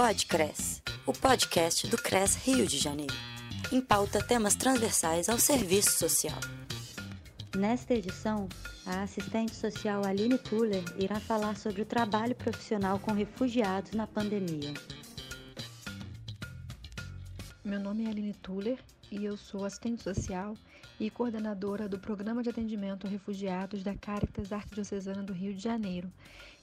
Podcres, o podcast do CRES Rio de Janeiro. Em pauta temas transversais ao serviço social. Nesta edição, a assistente social Aline Tuller irá falar sobre o trabalho profissional com refugiados na pandemia. Meu nome é Aline Tuller e eu sou assistente social e coordenadora do Programa de Atendimento a Refugiados da Caritas Arquidiocesana do Rio de Janeiro,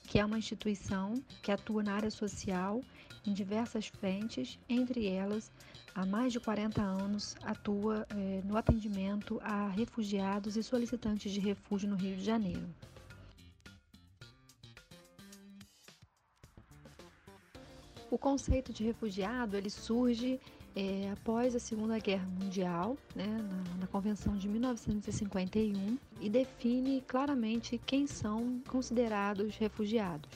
que é uma instituição que atua na área social em diversas frentes, entre elas, há mais de 40 anos, atua eh, no atendimento a refugiados e solicitantes de refúgio no Rio de Janeiro. O conceito de refugiado ele surge é, após a Segunda Guerra Mundial, né, na, na, Convenção de 1951, e define claramente quem são considerados refugiados.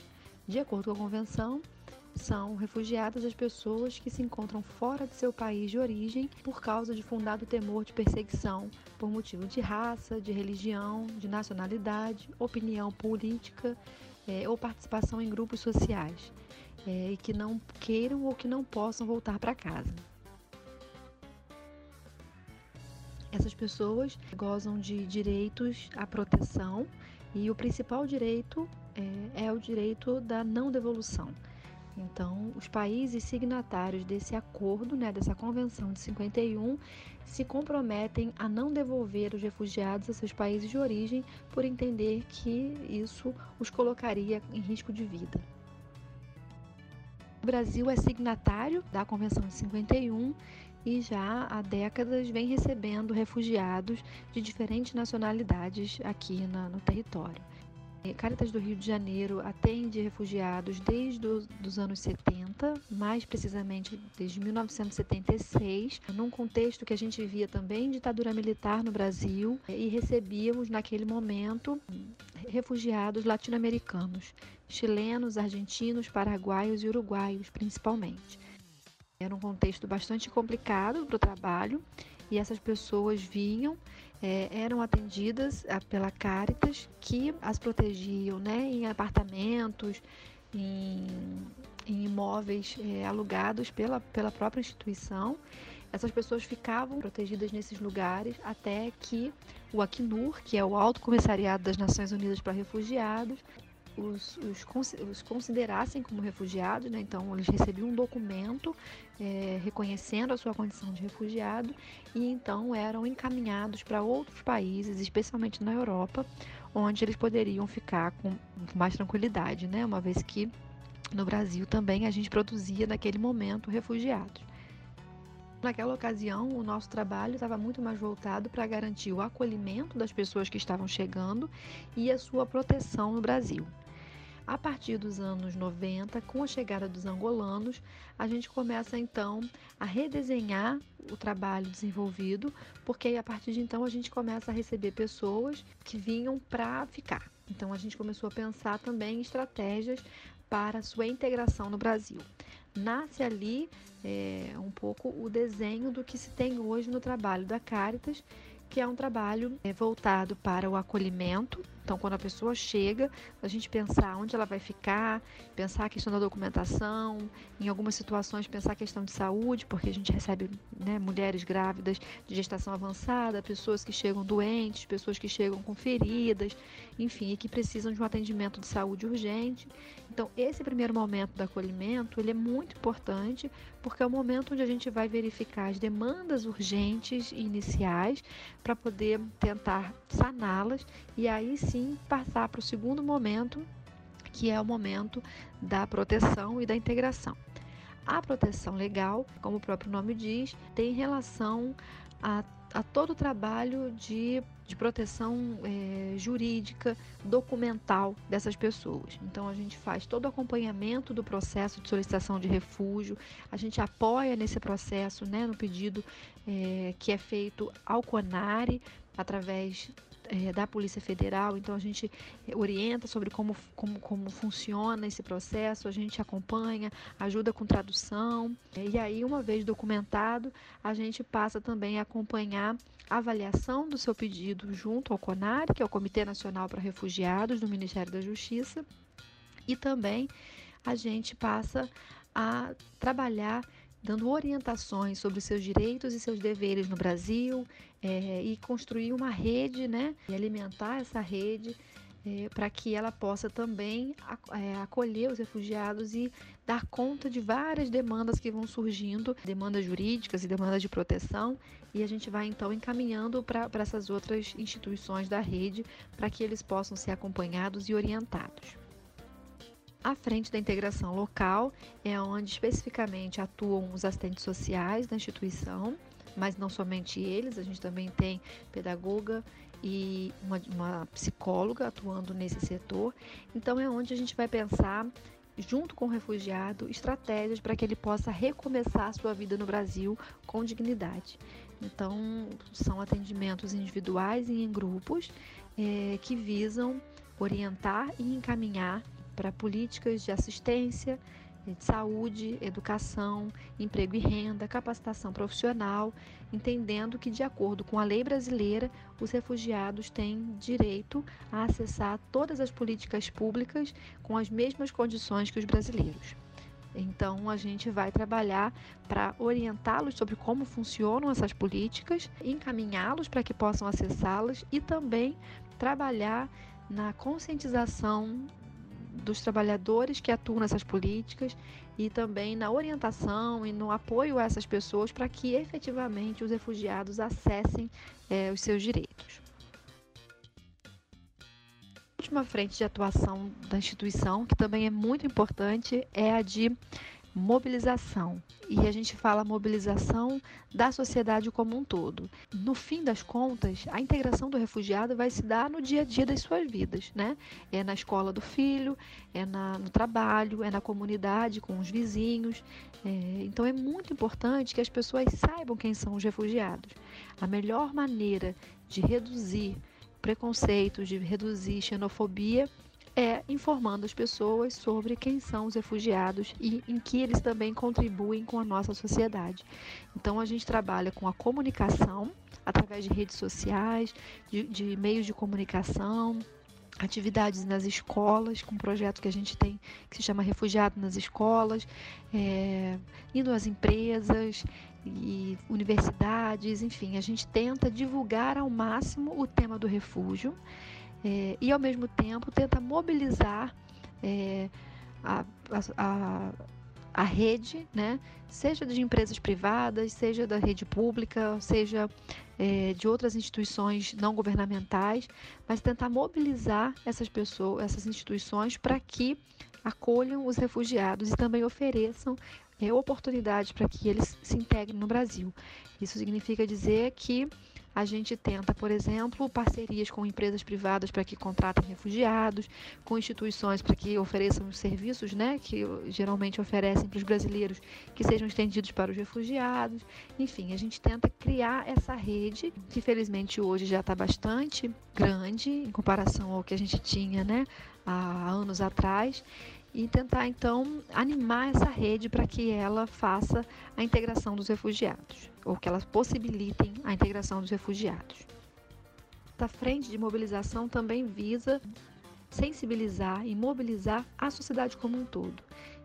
De acordo com a Convenção, são refugiadas as pessoas que se encontram fora de seu país de origem por causa de fundado temor de perseguição por motivo de raça, de religião, de nacionalidade, opinião política é, ou participação em grupos sociais é, e que não queiram ou que não possam voltar para casa. Essas pessoas gozam de direitos à proteção e o principal direito é, é o direito da não devolução. Então, os países signatários desse acordo, né, dessa convenção de 51, se comprometem a não devolver os refugiados a seus países de origem por entender que isso os colocaria em risco de vida. O Brasil é signatário da Convenção de 51 e já há décadas vem recebendo refugiados de diferentes nacionalidades aqui na, no território. Caritas do Rio de Janeiro atende refugiados desde os anos 70, mais precisamente desde 1976, num contexto que a gente via também ditadura militar no Brasil e recebíamos naquele momento refugiados latino-americanos, chilenos, argentinos, paraguaios e uruguaios principalmente. Era um contexto bastante complicado para o trabalho e essas pessoas vinham, é, eram atendidas a, pela Caritas, que as protegiam né, em apartamentos, em, em imóveis é, alugados pela, pela própria instituição. Essas pessoas ficavam protegidas nesses lugares até que o Acnur, que é o Alto Comissariado das Nações Unidas para Refugiados, os, os, os considerassem como refugiados, né? então eles recebiam um documento é, reconhecendo a sua condição de refugiado e então eram encaminhados para outros países, especialmente na Europa, onde eles poderiam ficar com mais tranquilidade, né? uma vez que no Brasil também a gente produzia naquele momento refugiados. Naquela ocasião, o nosso trabalho estava muito mais voltado para garantir o acolhimento das pessoas que estavam chegando e a sua proteção no Brasil. A partir dos anos 90, com a chegada dos angolanos, a gente começa então a redesenhar o trabalho desenvolvido, porque aí, a partir de então a gente começa a receber pessoas que vinham para ficar. Então a gente começou a pensar também em estratégias para sua integração no Brasil. Nasce ali é, um pouco o desenho do que se tem hoje no trabalho da Caritas, que é um trabalho é, voltado para o acolhimento então, quando a pessoa chega, a gente pensar onde ela vai ficar, pensar a questão da documentação, em algumas situações pensar a questão de saúde, porque a gente recebe né, mulheres grávidas de gestação avançada, pessoas que chegam doentes, pessoas que chegam com feridas, enfim, e que precisam de um atendimento de saúde urgente. Então, esse primeiro momento do acolhimento, ele é muito importante, porque é o momento onde a gente vai verificar as demandas urgentes e iniciais para poder tentar saná-las e aí sim passar para o segundo momento, que é o momento da proteção e da integração. A proteção legal, como o próprio nome diz, tem relação a, a todo o trabalho de, de proteção é, jurídica, documental dessas pessoas. Então, a gente faz todo o acompanhamento do processo de solicitação de refúgio, a gente apoia nesse processo, né, no pedido é, que é feito ao CONARE, através é, da Polícia Federal, então a gente orienta sobre como, como, como funciona esse processo, a gente acompanha, ajuda com tradução, é, e aí, uma vez documentado, a gente passa também a acompanhar a avaliação do seu pedido junto ao CONAR, que é o Comitê Nacional para Refugiados do Ministério da Justiça, e também a gente passa a trabalhar dando orientações sobre seus direitos e seus deveres no Brasil é, e construir uma rede, né, e alimentar essa rede é, para que ela possa também é, acolher os refugiados e dar conta de várias demandas que vão surgindo, demandas jurídicas e demandas de proteção, e a gente vai então encaminhando para essas outras instituições da rede para que eles possam ser acompanhados e orientados. A frente da integração local é onde especificamente atuam os assistentes sociais da instituição, mas não somente eles, a gente também tem pedagoga e uma, uma psicóloga atuando nesse setor. Então é onde a gente vai pensar junto com o refugiado, estratégias para que ele possa recomeçar a sua vida no Brasil com dignidade. Então, são atendimentos individuais e em grupos é, que visam orientar e encaminhar para políticas de assistência, de saúde, educação, emprego e renda, capacitação profissional, entendendo que, de acordo com a lei brasileira, os refugiados têm direito a acessar todas as políticas públicas com as mesmas condições que os brasileiros. Então, a gente vai trabalhar para orientá-los sobre como funcionam essas políticas, encaminhá-los para que possam acessá-las e também trabalhar na conscientização dos trabalhadores que atuam nessas políticas e também na orientação e no apoio a essas pessoas para que efetivamente os refugiados acessem é, os seus direitos. A última frente de atuação da instituição, que também é muito importante, é a de mobilização. E a gente fala mobilização da sociedade como um todo. No fim das contas, a integração do refugiado vai se dar no dia a dia das suas vidas, né? É na escola do filho, é na, no trabalho, é na comunidade, com os vizinhos. É, então é muito importante que as pessoas saibam quem são os refugiados. A melhor maneira de reduzir preconceitos, de reduzir xenofobia é informando as pessoas sobre quem são os refugiados e em que eles também contribuem com a nossa sociedade. Então a gente trabalha com a comunicação através de redes sociais, de, de meios de comunicação, atividades nas escolas, com um projeto que a gente tem que se chama Refugiado nas Escolas, é, indo às empresas e universidades, enfim, a gente tenta divulgar ao máximo o tema do refúgio é, e, ao mesmo tempo, tenta mobilizar é, a, a, a, rede, né? seja de empresas privadas, seja da rede pública, seja é, de outras instituições não governamentais, mas tentar mobilizar essas pessoas, essas instituições para que acolham os refugiados e também ofereçam é, oportunidades para que eles se integrem no Brasil. Isso significa dizer que a gente tenta, por exemplo, parcerias com empresas privadas para que contratem refugiados, com instituições para que ofereçam os serviços, né, que geralmente oferecem para os brasileiros, que sejam estendidos para os refugiados. Enfim, a gente tenta criar essa rede, que felizmente hoje já está bastante grande em comparação ao que a gente tinha, né, há anos atrás e tentar então animar essa rede para que ela faça a integração dos refugiados, ou que elas possibilitem a integração dos refugiados. Essa frente de mobilização também visa sensibilizar e mobilizar a sociedade como um todo.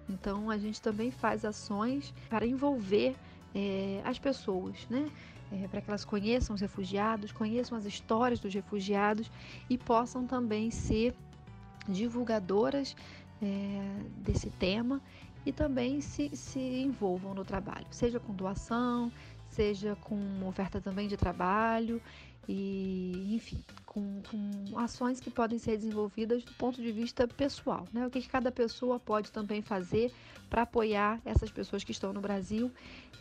Então a gente também faz ações para envolver é, as pessoas, né? É, para que elas conheçam os refugiados, conheçam as histórias dos refugiados e possam também ser divulgadoras é, desse tema e também se, se envolvam no trabalho, seja com doação, seja com oferta também de trabalho e, enfim, com, com, ações que podem ser desenvolvidas do ponto de vista pessoal, né? O que, cada pessoa pode também fazer para apoiar essas pessoas que estão no Brasil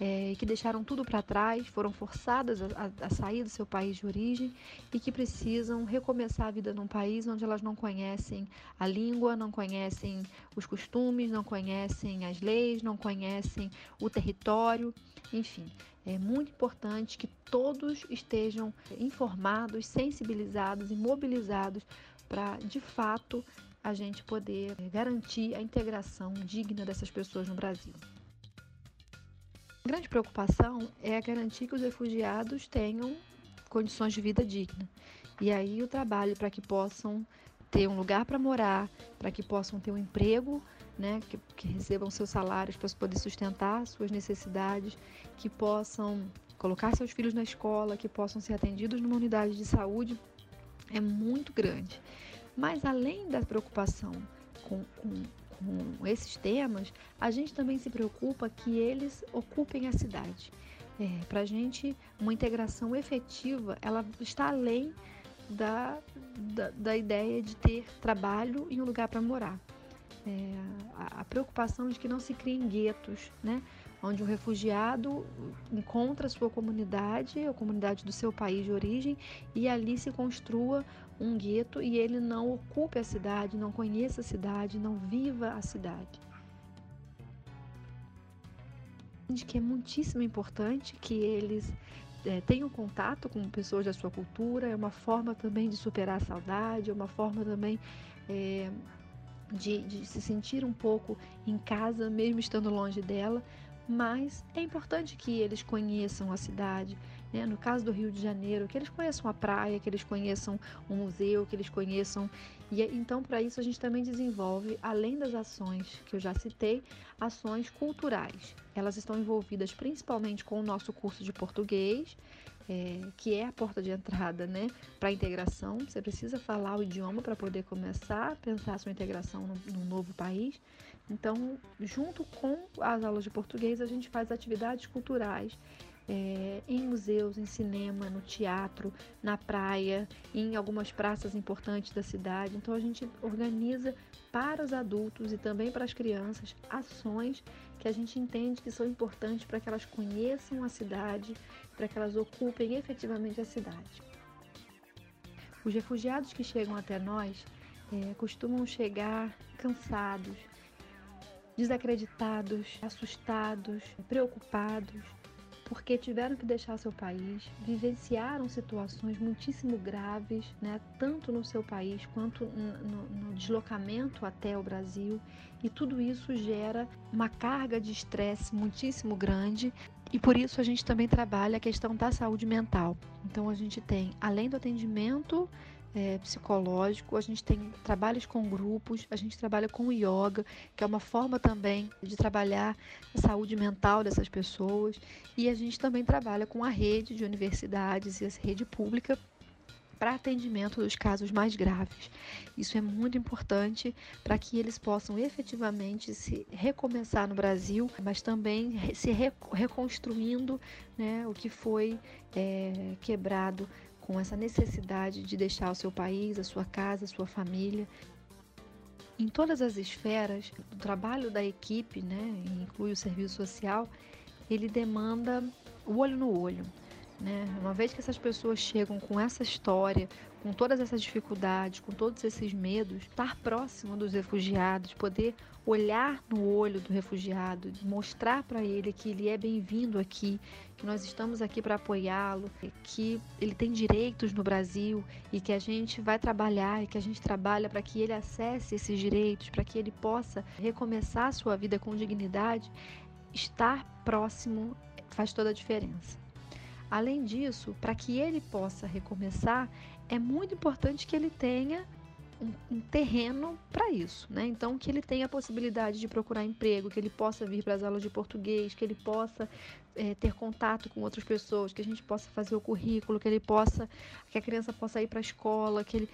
é, que deixaram tudo para trás, foram forçadas a, a, sair do seu país de origem e que precisam recomeçar a vida num país onde elas não conhecem a língua, não conhecem os costumes, não conhecem as leis, não conhecem o território, enfim. É muito importante que todos estejam informados, sensibilizados e mobilizados para, de fato, a gente poder garantir a integração digna dessas pessoas no Brasil. A grande preocupação é garantir que os refugiados tenham condições de vida digna. E aí o trabalho para que possam ter um lugar para morar, para que possam ter um emprego, né, que, que recebam seus salários para poder sustentar suas necessidades, que possam colocar seus filhos na escola, que possam ser atendidos numa unidade de saúde, é muito grande. Mas além da preocupação com, com, com esses temas, a gente também se preocupa que eles ocupem a cidade. É, Para a gente, uma integração efetiva, ela está além da, da, da ideia de ter trabalho e um lugar para morar. É, a, a, preocupação de que não se criem guetos, né? Onde o refugiado encontra a sua comunidade, a comunidade do seu país de origem, e ali se construa um gueto e ele não ocupe a cidade, não conheça a cidade, não viva a cidade. De que é muitíssimo importante que eles é, tenham contato com pessoas da sua cultura, é uma forma também de superar a saudade, é uma forma também é, de, de se sentir um pouco em casa, mesmo estando longe dela, mas é importante que eles conheçam a cidade. Né? No caso do Rio de Janeiro, que eles conheçam a praia, que eles conheçam o museu, que eles conheçam. E então, para isso, a gente também desenvolve, além das ações que eu já citei, ações culturais. Elas estão envolvidas principalmente com o nosso curso de português, é, que é a porta de entrada né, para a integração. Você precisa falar o idioma para poder começar a pensar a sua integração no, no novo país. Então, junto com as aulas de português, a gente faz atividades culturais é, em museus, em cinema, no teatro, na praia, em algumas praças importantes da cidade. Então, a gente organiza para os adultos e também para as crianças ações que a gente entende que são importantes para que elas conheçam a cidade, para que elas ocupem efetivamente a cidade. Os refugiados que chegam até nós é, costumam chegar cansados, desacreditados, assustados, preocupados, porque tiveram que deixar seu país, vivenciaram situações muitíssimo graves, né, tanto no seu país quanto no, no deslocamento até o Brasil, e tudo isso gera uma carga de estresse muitíssimo grande. E por isso a gente também trabalha a questão da saúde mental. Então a gente tem, além do atendimento é, psicológico, a gente tem trabalhos com grupos, a gente trabalha com yoga, que é uma forma também de trabalhar a saúde mental dessas pessoas, e a gente também trabalha com a rede de universidades e a rede pública para atendimento dos casos mais graves. Isso é muito importante para que eles possam efetivamente se recomeçar no Brasil, mas também se reconstruindo né, o que foi é, quebrado com essa necessidade de deixar o seu país, a sua casa, a sua família. Em todas as esferas, o trabalho da equipe, né, inclui o serviço social, ele demanda o olho no olho. Né? Uma vez que essas pessoas chegam com essa história, com todas essas dificuldades, com todos esses medos, estar próximo dos refugiados, poder olhar no olho do refugiado, mostrar para ele que ele é bem-vindo aqui, que nós estamos aqui para apoiá-lo, que ele tem direitos no Brasil e que a gente vai trabalhar e que a gente trabalha para que ele acesse esses direitos, para que ele possa recomeçar a sua vida com dignidade, estar próximo faz toda a diferença. Além disso, para que ele possa recomeçar, é muito importante que ele tenha um, um terreno para isso, né? Então que ele tenha a possibilidade de procurar emprego, que ele possa vir para as aulas de português, que ele possa é, ter contato com outras pessoas, que a gente possa fazer o currículo, que ele possa, que a criança possa ir para a escola, que ele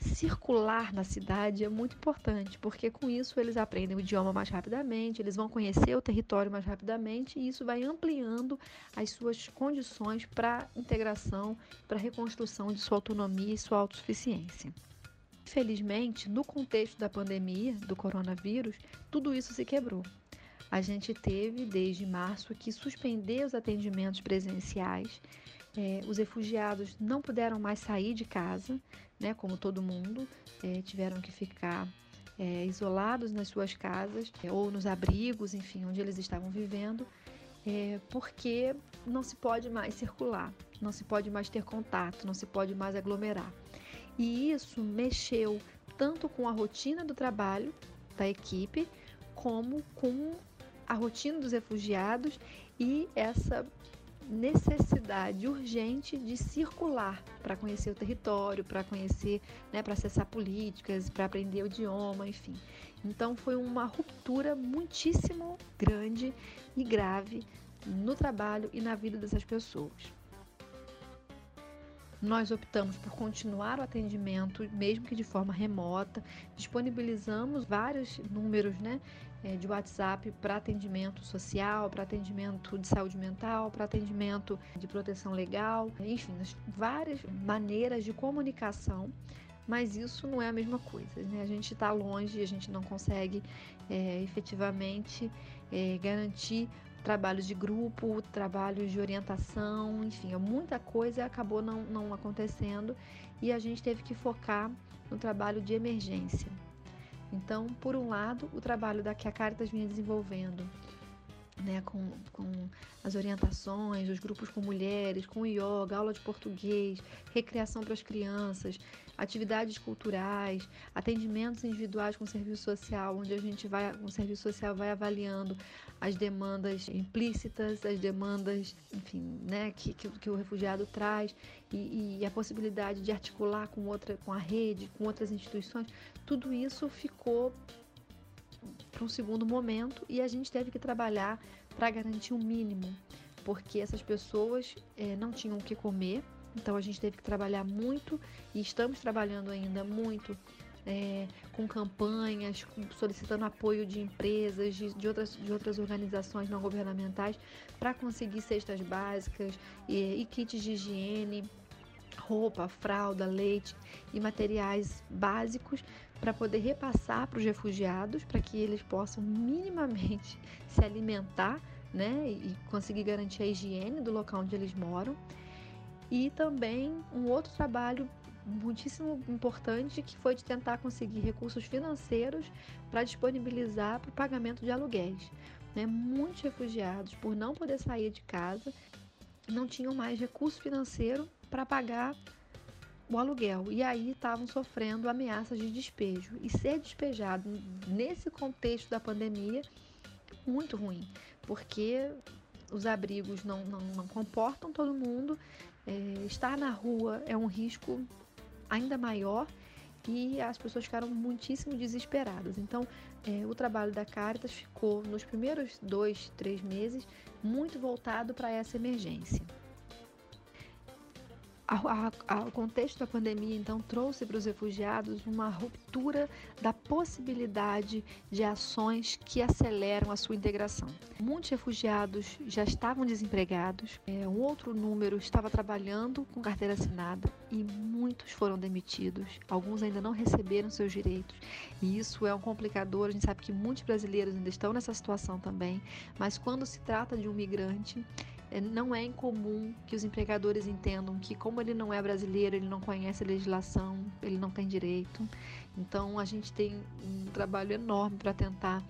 circular na cidade é muito importante, porque com isso eles aprendem o idioma mais rapidamente, eles vão conhecer o território mais rapidamente e isso vai ampliando as suas condições para integração, para reconstrução de sua autonomia e sua autossuficiência. Infelizmente, no contexto da pandemia do coronavírus, tudo isso se quebrou. A gente teve, desde março, que suspender os atendimentos presenciais. É, os refugiados não puderam mais sair de casa, né, como todo mundo, é, tiveram que ficar é, isolados nas suas casas é, ou nos abrigos, enfim, onde eles estavam vivendo, porque não se pode mais circular, não se pode mais ter contato, não se pode mais aglomerar. E isso mexeu tanto com a rotina do trabalho da equipe, como com a rotina dos refugiados e essa necessidade urgente de circular para conhecer o território, para conhecer, né, para acessar políticas, para aprender o idioma, enfim. Então foi uma ruptura muitíssimo grande e grave no trabalho e na vida dessas pessoas. Nós optamos por continuar o atendimento, mesmo que de forma remota, disponibilizamos vários números né, eh, de WhatsApp para atendimento social, para atendimento de saúde mental, para atendimento de proteção legal, enfim, várias maneiras de comunicação mas isso não é a mesma coisa. Né? A gente está longe, a gente não consegue é, efetivamente é, garantir trabalhos de grupo, trabalhos de orientação, enfim, muita coisa acabou não, não acontecendo e a gente teve que focar no trabalho de emergência. Então, por um lado, o trabalho da que a Caritas vinha desenvolvendo né, com, com as orientações, os grupos com mulheres, com yoga, aula de português, recreação para as crianças, atividades culturais, atendimentos individuais com serviço social, onde a gente vai, o serviço social vai avaliando as demandas implícitas, as demandas, enfim, né, que, que, que o refugiado traz e, e, a possibilidade de articular com outra, com a rede, com outras instituições, tudo isso ficou para um segundo momento e a gente teve que trabalhar para garantir um mínimo, porque essas pessoas é, não tinham o que comer, então a gente teve que trabalhar muito e estamos trabalhando ainda muito é, com campanhas, solicitando apoio de empresas, de, de, outras, de outras organizações não governamentais para conseguir cestas básicas e, e kits de higiene, roupa, fralda, leite e materiais básicos para poder repassar para os refugiados, para que eles possam minimamente se alimentar né, e conseguir garantir a higiene do local onde eles moram. E também um outro trabalho muitíssimo importante que foi de tentar conseguir recursos financeiros para disponibilizar para o pagamento de aluguéis. Né? Muitos refugiados, por não poder sair de casa, não tinham mais recurso financeiro para pagar o aluguel. E aí estavam sofrendo ameaças de despejo. E ser despejado nesse contexto da pandemia muito ruim, porque os abrigos não, não, não comportam todo mundo, é, estar na rua é um risco ainda maior. E as pessoas ficaram muitíssimo desesperadas. Então, é, o trabalho da Caritas ficou nos primeiros dois, três meses muito voltado para essa emergência o contexto da pandemia então trouxe para os refugiados uma ruptura da possibilidade de ações que aceleram a sua integração. Muitos refugiados já estavam desempregados, é, um outro número estava trabalhando com carteira assinada e muitos foram demitidos. Alguns ainda não receberam seus direitos e isso é um complicador. A gente sabe que muitos brasileiros ainda estão nessa situação também, mas quando se trata de um migrante não é incomum que os empregadores entendam que, como ele não é brasileiro, ele não conhece a legislação, ele não tem direito. Então, a gente tem um trabalho enorme para tentar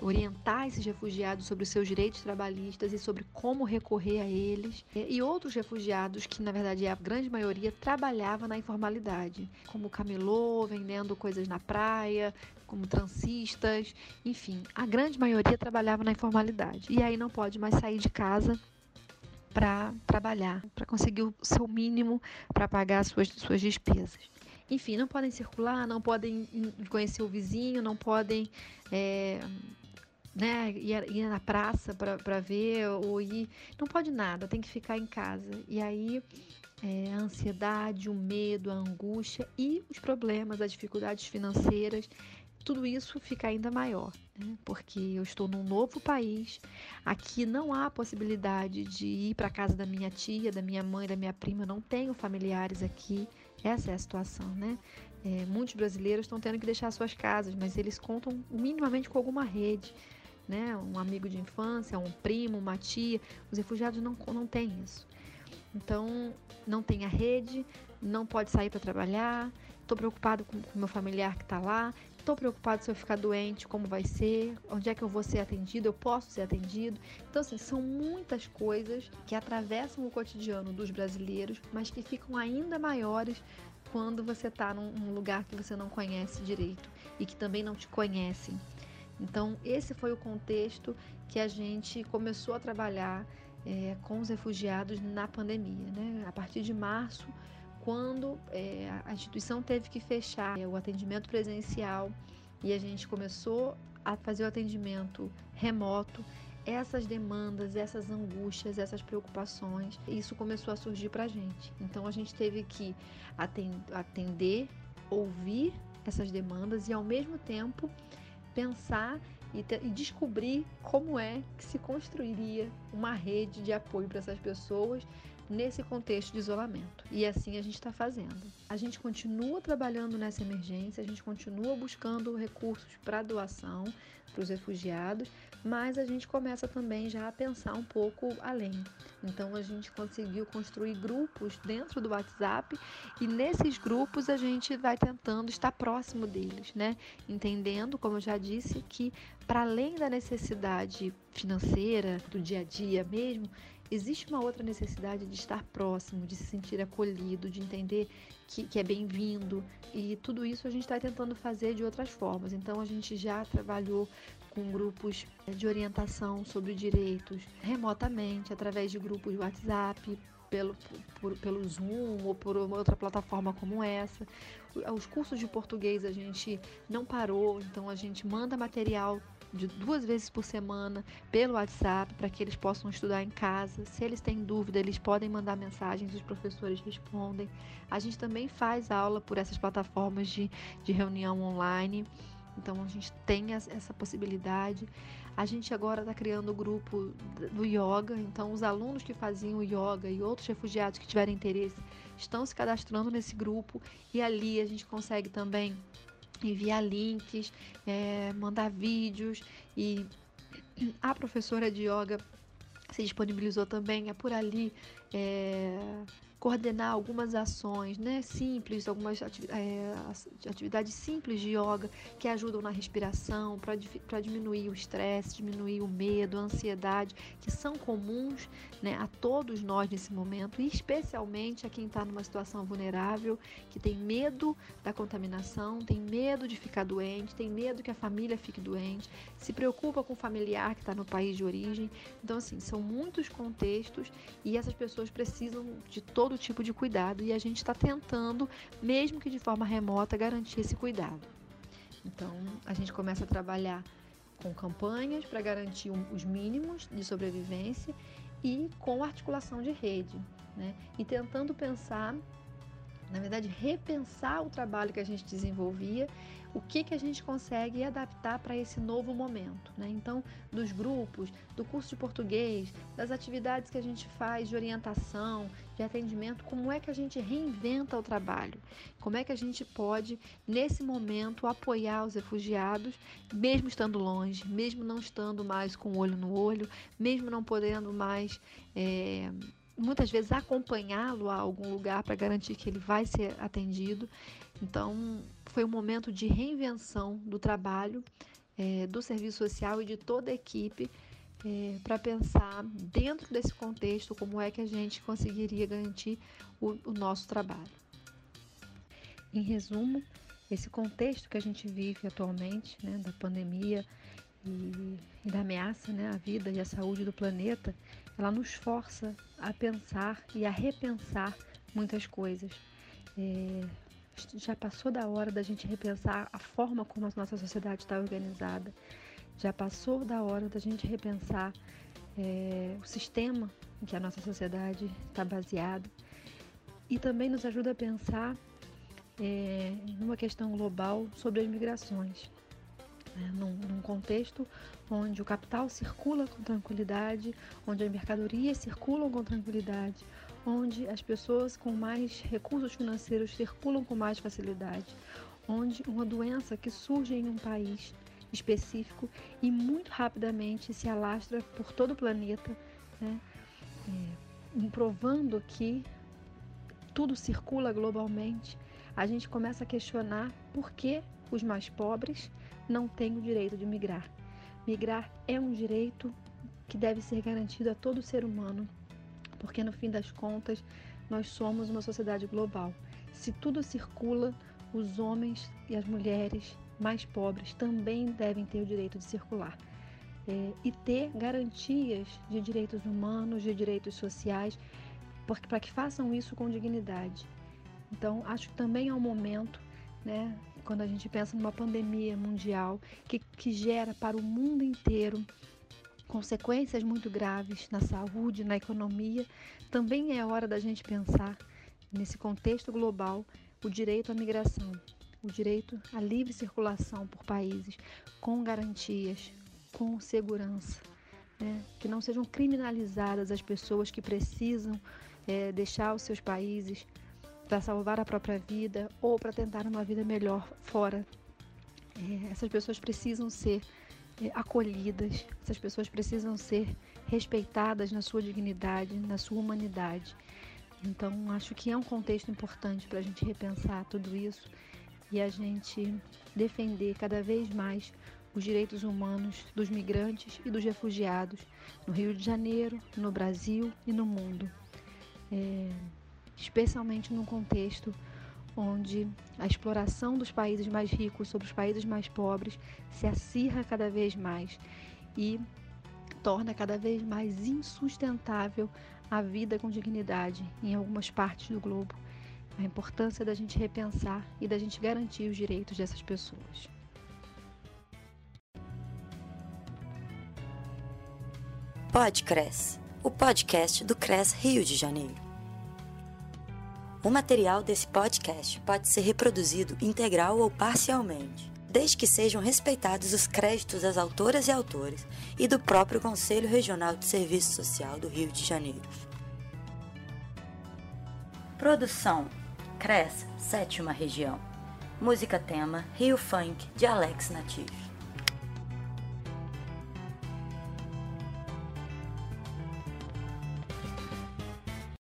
orientar esses refugiados sobre os seus direitos trabalhistas e sobre como recorrer a eles. E outros refugiados, que na verdade é a grande maioria, trabalhava na informalidade, como camelô, vendendo coisas na praia, como transistas, enfim, a grande maioria trabalhava na informalidade. E aí não pode mais sair de casa para trabalhar, para conseguir o seu mínimo para pagar suas, suas despesas. Enfim, não podem circular, não podem conhecer o vizinho, não podem é, né, ir, ir na praça para ver ou ir. Não pode nada, tem que ficar em casa. E aí é, a ansiedade, o medo, a angústia e os problemas, as dificuldades financeiras, tudo isso fica ainda maior, né? porque eu estou num novo país, aqui não há possibilidade de ir para a casa da minha tia, da minha mãe, da minha prima, não tenho familiares aqui, essa é a situação, né? É, muitos brasileiros estão tendo que deixar suas casas, mas eles contam minimamente com alguma rede né? Um amigo de infância, um primo, uma tia. Os refugiados não, não têm isso. Então, não tem a rede, não pode sair para trabalhar. Estou preocupado com o meu familiar que está lá. Estou preocupado se eu ficar doente, como vai ser, onde é que eu vou ser atendido, eu posso ser atendido. Então, assim, são muitas coisas que atravessam o cotidiano dos brasileiros, mas que ficam ainda maiores quando você está num lugar que você não conhece direito e que também não te conhecem. Então, esse foi o contexto que a gente começou a trabalhar é, com os refugiados na pandemia. Né? A partir de março, quando é, a instituição teve que fechar é, o atendimento presencial e a gente começou a fazer o atendimento remoto, essas demandas, essas angústias, essas preocupações, isso começou a surgir para a gente. Então a gente teve que atender, ouvir essas demandas e ao mesmo tempo pensar e, te, e descobrir como é que se construiria uma rede de apoio para essas pessoas nesse contexto de isolamento. E assim a gente está fazendo. A gente continua trabalhando nessa emergência, a gente continua buscando recursos para doação para os refugiados, mas a gente começa também já a pensar um pouco além. Então a gente conseguiu construir grupos dentro do WhatsApp e nesses grupos a gente vai tentando estar próximo deles, né? Entendendo, como eu já disse, que para além da necessidade financeira do dia a dia mesmo, existe uma outra necessidade de estar próximo, de se sentir acolhido, de entender que, que é bem-vindo. E tudo isso a gente está tentando fazer de outras formas. Então a gente já trabalhou com grupos de orientação sobre direitos remotamente, através de grupos de WhatsApp, pelo, por, pelo Zoom ou por outra plataforma como essa. Os cursos de português a gente não parou, então a gente manda material de duas vezes por semana pelo WhatsApp para que eles possam estudar em casa. Se eles têm dúvida, eles podem mandar mensagens, os professores respondem. A gente também faz aula por essas plataformas de, de reunião online. Então a gente tem essa possibilidade. A gente agora está criando o grupo do yoga. Então os alunos que faziam yoga e outros refugiados que tiverem interesse estão se cadastrando nesse grupo e ali a gente consegue também enviar links, é, mandar vídeos. E a professora de yoga se disponibilizou também é por ali é, coordenar algumas ações né, simples, algumas é, atividades simples de yoga que ajudam na respiração, para diminuir o estresse, diminuir o medo, a ansiedade, que são comuns né, a todos nós nesse momento, e especialmente a quem está numa situação vulnerável, que tem medo da contaminação, tem medo de ficar doente, tem medo que a família fique doente, se preocupa com o familiar que está no país de origem. Então, assim, são muitos contextos e essas pessoas precisam de todo todo tipo de cuidado e a gente está tentando, mesmo que de forma remota, garantir esse cuidado. Então, a gente começa a trabalhar com campanhas para garantir os mínimos de sobrevivência e com articulação de rede, né? E tentando pensar, na verdade, repensar o trabalho que a gente desenvolvia o que, que a gente consegue adaptar para esse novo momento. Né? Então, dos grupos, do curso de português, das atividades que a gente faz de orientação, de atendimento, como é que a gente reinventa o trabalho? Como é que a gente pode, nesse momento, apoiar os refugiados, mesmo estando longe, mesmo não estando mais com o olho no olho, mesmo não podendo mais. É, muitas vezes acompanhá-lo a algum lugar para garantir que ele vai ser atendido. Então, foi um momento de reinvenção do trabalho é, do serviço social e de toda a equipe é, para pensar dentro desse contexto como é que a gente conseguiria garantir o, o nosso trabalho. Em resumo, esse contexto que a gente vive atualmente, né, da pandemia e, e, da ameaça né, à vida e à saúde do planeta, ela nos força a pensar e a repensar muitas coisas. É, já passou da hora da gente repensar a forma como a nossa sociedade está organizada. Já passou da hora da gente repensar é, o sistema em que a nossa sociedade está baseada. E também nos ajuda a pensar é, numa questão global sobre as migrações. Né? Num, num contexto onde o capital circula com tranquilidade, onde as mercadorias circulam com tranquilidade, onde as pessoas com mais recursos financeiros circulam com mais facilidade, onde uma doença que surge em um país específico e muito rapidamente se alastra por todo o planeta, né? é, provando que tudo circula globalmente, a gente começa a questionar por que os mais pobres não têm o direito de migrar. Migrar é um direito que deve ser garantido a todo ser humano porque no fim das contas nós somos uma sociedade global. Se tudo circula, os homens e as mulheres mais pobres também devem ter o direito de circular. é, e ter garantias de direitos humanos, de direitos sociais, para que façam isso com dignidade. Então, acho que também é um momento, né, quando a gente pensa numa pandemia mundial que, que gera para o mundo inteiro consequências muito graves na saúde, na economia, também é hora da gente pensar nesse contexto global o direito à migração, o direito à livre circulação por países com garantias, com segurança, né? que não sejam criminalizadas as pessoas que precisam é, deixar os seus países para salvar a própria vida ou para tentar uma vida melhor fora. É, essas pessoas precisam ser é, acolhidas, essas pessoas precisam ser respeitadas na sua dignidade, na sua humanidade. Então, acho que é um contexto importante para a gente repensar tudo isso e a gente defender cada vez mais os direitos humanos dos migrantes e dos refugiados no Rio de Janeiro, no Brasil e no mundo. É, especialmente num contexto onde a exploração dos países mais ricos sobre os países mais pobres se acirra cada vez mais e torna cada vez mais insustentável a vida com dignidade em algumas partes do globo. A importância da gente repensar e da gente garantir os direitos dessas pessoas. Podcres, o podcast do CRES Rio de Janeiro. O material desse podcast pode ser reproduzido integral ou parcialmente, desde que sejam respeitados os créditos das autoras e autores e do próprio Conselho Regional de Serviço Social do Rio de Janeiro. Produção: CRES, Sétima Região. Música tema: Rio Funk, de Alex Natif.